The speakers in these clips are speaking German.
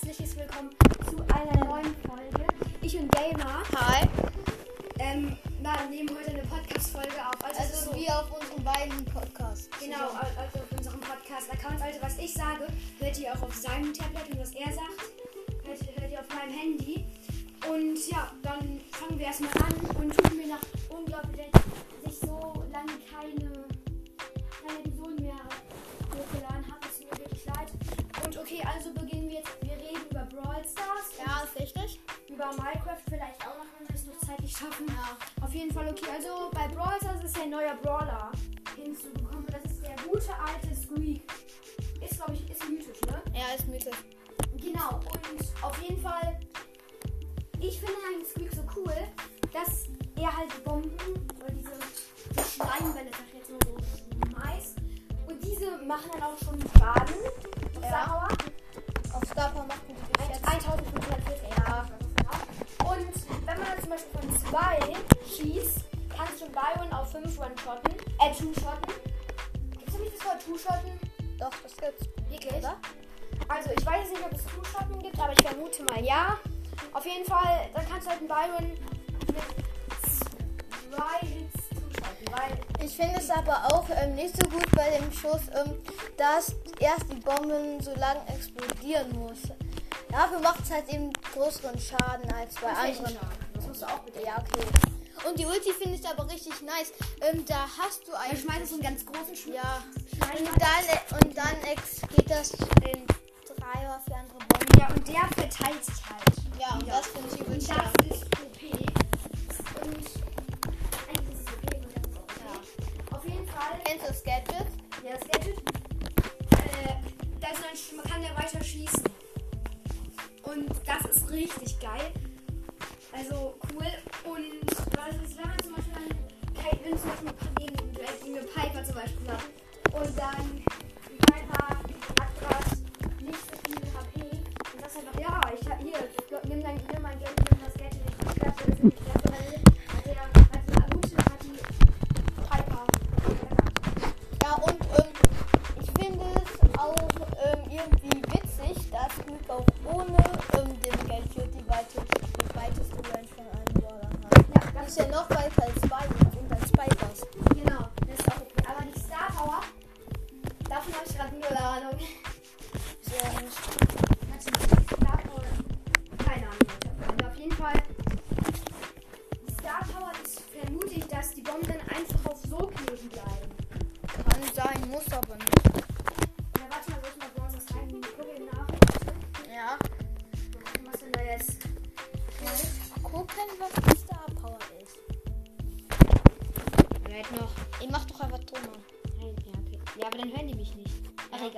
herzliches Willkommen zu einer neuen Folge. Ich und Gamer Hi. ähm, na, nehmen heute eine Podcast-Folge auf. Also, Also so, wie auf unserem beiden Podcast. genau, al- also auf unserem Podcast-Account. Also was ich sage, hört ihr auch auf seinem Tablet und was er sagt, hört, hört ihr auf meinem Handy. Und ja, dann fangen wir erstmal an und tun mir nach unglaublich, dass ich so lange keine, keine Episoden mehr hochgeladen habe. Es tut mir wirklich leid. Und okay, also beginnen wir jetzt. Brawl Stars. Ja, ist richtig. über Minecraft vielleicht auch noch, wenn wir es noch zeitlich schaffen. Auf jeden Fall okay. Also bei Brawl Stars ist ein neuer Brawler hinzugekommen. Das ist der gute alte Squeak. Ist, glaube ich, ist mythisch, ne? Ja, ist mythisch. Genau. Und auf jeden Fall, ich finde eigentlich Squeak so cool, dass er halt die Bomben oder diese, diese Schleimbälle, sag ich jetzt mal so, schmeißt. Und diese machen dann auch schon Schaden. Ja. Power. Auf Star Power macht man die bis jetzt. 1540, ja. Und wenn man dann zum Beispiel von zwei schießt, kannst du Byron auf 5 one-shotten, äh, two-shotten. Gibt es nicht das Wort two-shotten? Doch, das gibt's. Wirklich? Oder? Also, ich weiß nicht, ob es two-shotten gibt, aber ich vermute mal ja. Auf jeden Fall, dann kannst du halt einen Byron mit zwei Hits two-shotten, Ich finde es aber auch ähm, nicht so gut bei dem Schuss, ähm, dass erst die Bomben so lang explodieren muss. Dafür macht es halt eben größeren Schaden als bei welchen anderen. Das musst du auch bedenken. Ja, okay. Und die Ulti finde ich aber richtig nice. Ähm, da hast du einen. schmeißt so einen ganz großen Schmied. Ja. Und dann, und dann ex geht das in drei oder vier andere Bomben. Ja, und der verteilt sich halt. Ja, und wieder. das finde ich übel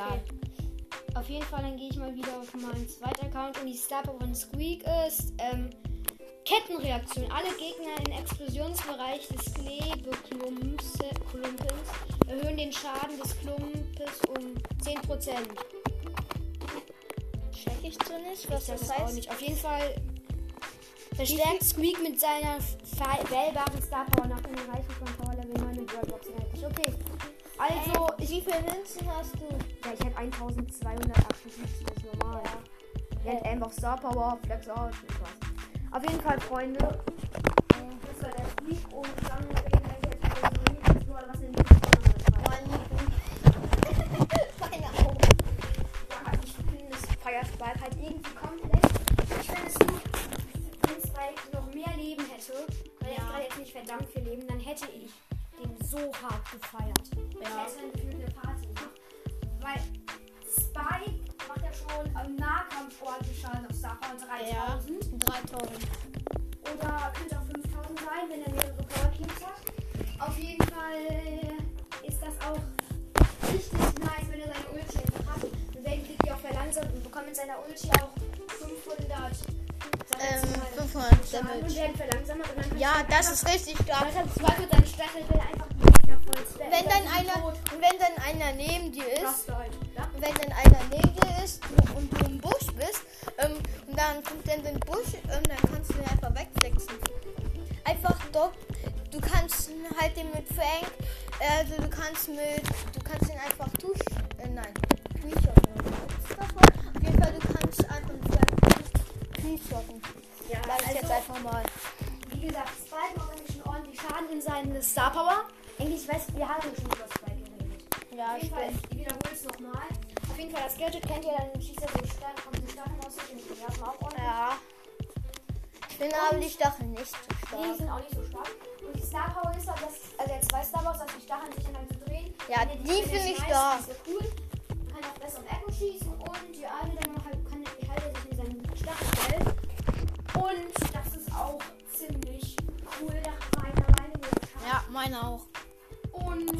Ja, okay. egal. Auf jeden Fall, dann gehe ich mal wieder auf meinen zweiten Account und die Star von Squeak ist ähm, Kettenreaktion. Alle Gegner im Explosionsbereich des Klebeklumpens Klumpens erhöhen den Schaden des Klumpes um 10%. Check ich so nicht, was weiß das es auch heißt. nicht. Auf jeden Fall verstärkt Squeak mit seiner wählbaren Star Power nach dem Erreichen von Power Level 9 in Brawl Box erhältlich. Okay. Also, Wie viele Münzen hast du? Ja, ich habe 1278, das ist normal. Ja, ja einfach Star Power, Flex out, viel Spaß. Auf jeden Fall, Freunde. Das war der Squeak und dann so Lieblingsbrawler, was in. Meine Augen. Ja, ich finde das Spike halt irgendwie komplett. Ich finde es gut, wenn Spike noch mehr Leben hätte, weil Ja. hat jetzt nicht verdammt viel Leben, dann hätte ich den so hart gefeiert. Ich Ja. dann gefühlt eine Party. Weil Spike macht ja schon am Nahkampf ordentlich Schaden auf Power 3000. 3000. Oder könnte auch 5000 sein, wenn er mehrere Cubes hat. Auf jeden Fall ist das auch richtig nice, wenn er seine Ulti einfach hat. Deswegen kriegt er auch verlangsamt und bekommt mit seiner Ulti auch 500 Ähm, Schaden 500 und Damage. werden verlangsamt. Und dann Ja, das ist richtig stark. Dann kannst du deinem Stachelbell einfach die Gegner voll spammen. Wenn dann einer neben dir ist, wenn dann einer neben dir ist und du im Busch bist, ähm, und dann kommt in den Busch, ähm, dann kannst du ihn einfach wegflexen. Einfach dort, du kannst halt den mit Frank, äh, also du kannst mit, du kannst ihn einfach tusch, äh, nein, was Wort? Auf jeden Fall, du kannst einfach mit Peace zocken. Ja, Sag ich jetzt einfach mal. wie gesagt, Spike macht schon ordentlich Schaden in seine Star Power. Eigentlich, ich weiß, wir haben schon geredet. Ja, Auf jeden Fall, ich wiederhole es nochmal. Auf jeden Fall, das Gadget kennt ihr, dann schießt er so stark, kommt so stark aus sich und die haben auch ordentlich. Ja. Ich finde aber die Stacheln nicht so Nee, die stark. sind auch nicht so stark. Und die Star Power ist halt, dass, also der zwei Star Powers, dass die Stacheln sich dann zu drehen. Ja, die wenn finde ich stark. ist so cool. Man kann auch besser um Echo schießen und die eine dann noch halt, kann die halte sich in seinen Stachelfeld. Und das ist auch ziemlich cool, da meiner Meinung nach. Ja, meine auch. Und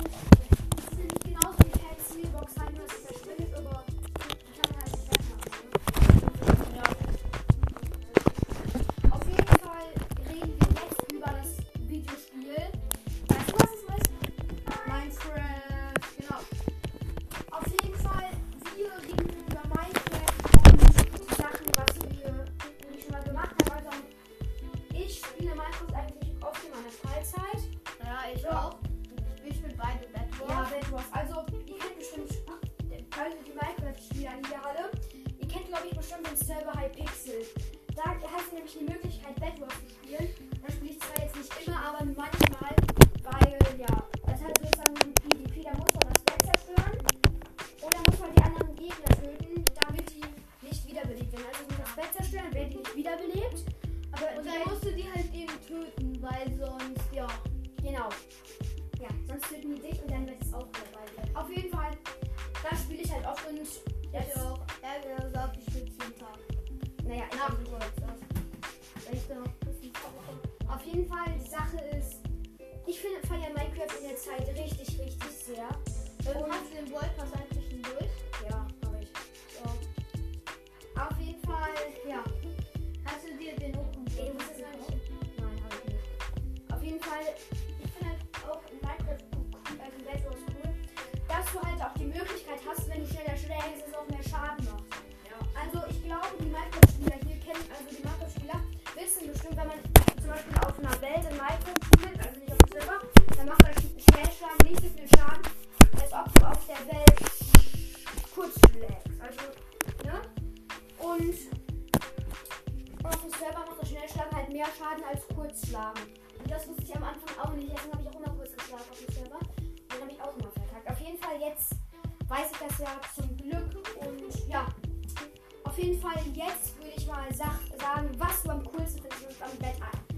Server Hypixel. Da hast du nämlich die Möglichkeit, Bedwars zu spielen. Da spiele ich zwar jetzt nicht immer, aber manchmal, weil, ja, das hat sozusagen ein PvP, da muss man das Bett zerstören. Dann muss man die anderen Gegner töten, damit die nicht wiederbelebt werden. Also, wenn das Bett zerstören, werden die nicht wiederbelebt. Aber Und die dann musst du die halt eben töten, weil sonst, ja. Genau. Ja, sonst töten die dich und dann wird es auch bald. Auf jeden ich finde feiere Minecraft in der Zeit richtig, richtig sehr. Ähm, Und- hast du den World Pass eigentlich schon durch? Ja, habe ich. Ja. Auf jeden Fall, ja. Hast du dir den Open Ey, du musst nicht. Nein, habe ich nicht. Auf jeden Fall, Und auf dem Server macht der Schnellschlag halt mehr Schaden als Kurzschlagen. Und das wusste ich am Anfang auch nicht. Deswegen habe ich auch immer kurz geschlagen auf dem Server. Und dann habe ich auch immer verkackt. Auf jeden Fall jetzt weiß ich das ja zum Glück. Und ja, auf jeden Fall jetzt würde ich mal sag, sagen, was du am coolsten findest am Bett ein.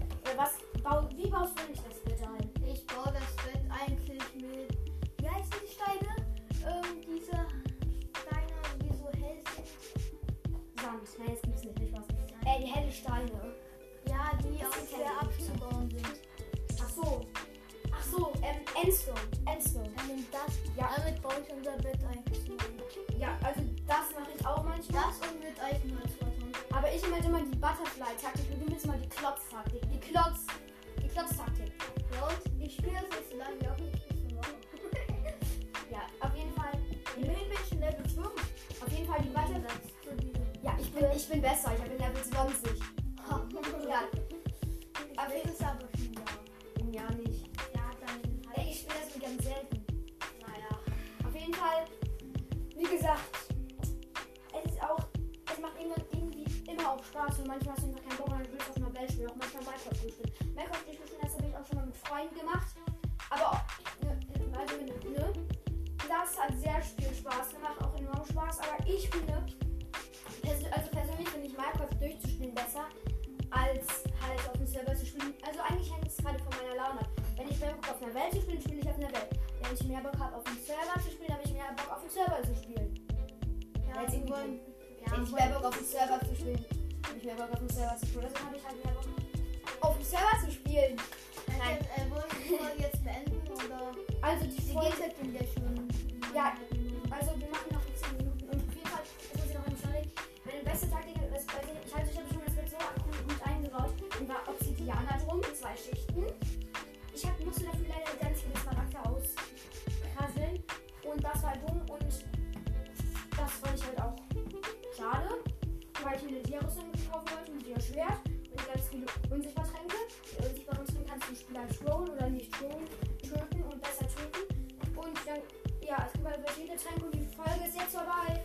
Die Butterfly-Taktik und du nimmst mal die Klotz-Taktik. Die Klotz. Die Klotz-Taktik. Ja, und ich spiele das nicht so lange, ja, ich. Ja, auf jeden Fall. Immerhin bin ich schon Level 5. Auf jeden Fall die diese. Ja, ich bin, ich bin besser. Ich habe Level 20. Ja, Spaß und manchmal hast du einfach keinen Bock, dann willst du auf einer Welt spielen, auch manchmal Minecraft durchspielen. Minecraft durchspielen, das habe ich auch schon mal mit Freunden gemacht, aber auch, ne, also, ne, das hat sehr viel Spaß gemacht, auch enorm Spaß, aber ich finde, also persönlich finde ich Minecraft durchzuspielen besser, als halt auf dem Server zu spielen. Also eigentlich hängt es gerade von meiner Laune ab. Wenn ich mehr Bock auf einer Welt zu spielen, spiele ich auf einer Welt. Wenn ich mehr Bock habe, auf dem Server zu spielen, habe ich mehr Bock auf dem Server zu spielen. Ja, Jetzt irgendwie wollen. Ja, Wenn ich mehr Bock auf dem Server zu spielen, ich mehr Bock auf dem Server zu spielen. Deswegen habe ich halt mehr Bock auf dem Server zu spielen. Nein. Äh, wollen wir die Folge jetzt beenden oder? Also die Folge, geht halt ja schon. Ja. also wir machen noch 10 Minuten und auf jeden Fall, das muss ich noch sagen, meine beste Taktik ist, also ich habe ich hab schon das Bild so cool gut eingebaut und war Obsidianer drum, zwei Schichten. Ich hab, musste dafür leider ganz viele Charakter ausprasseln und das war dumm und das fand ich halt auch schade, weil ich eine Dia-Rüstung viele Unsichtbar-Tränke. Die unsichtbaren Tränke kannst du Spieler throwen oder nicht throwen, töten und besser töten. Und dann, ja, es gibt halt verschiedene Tränke und die Folge ist jetzt vorbei.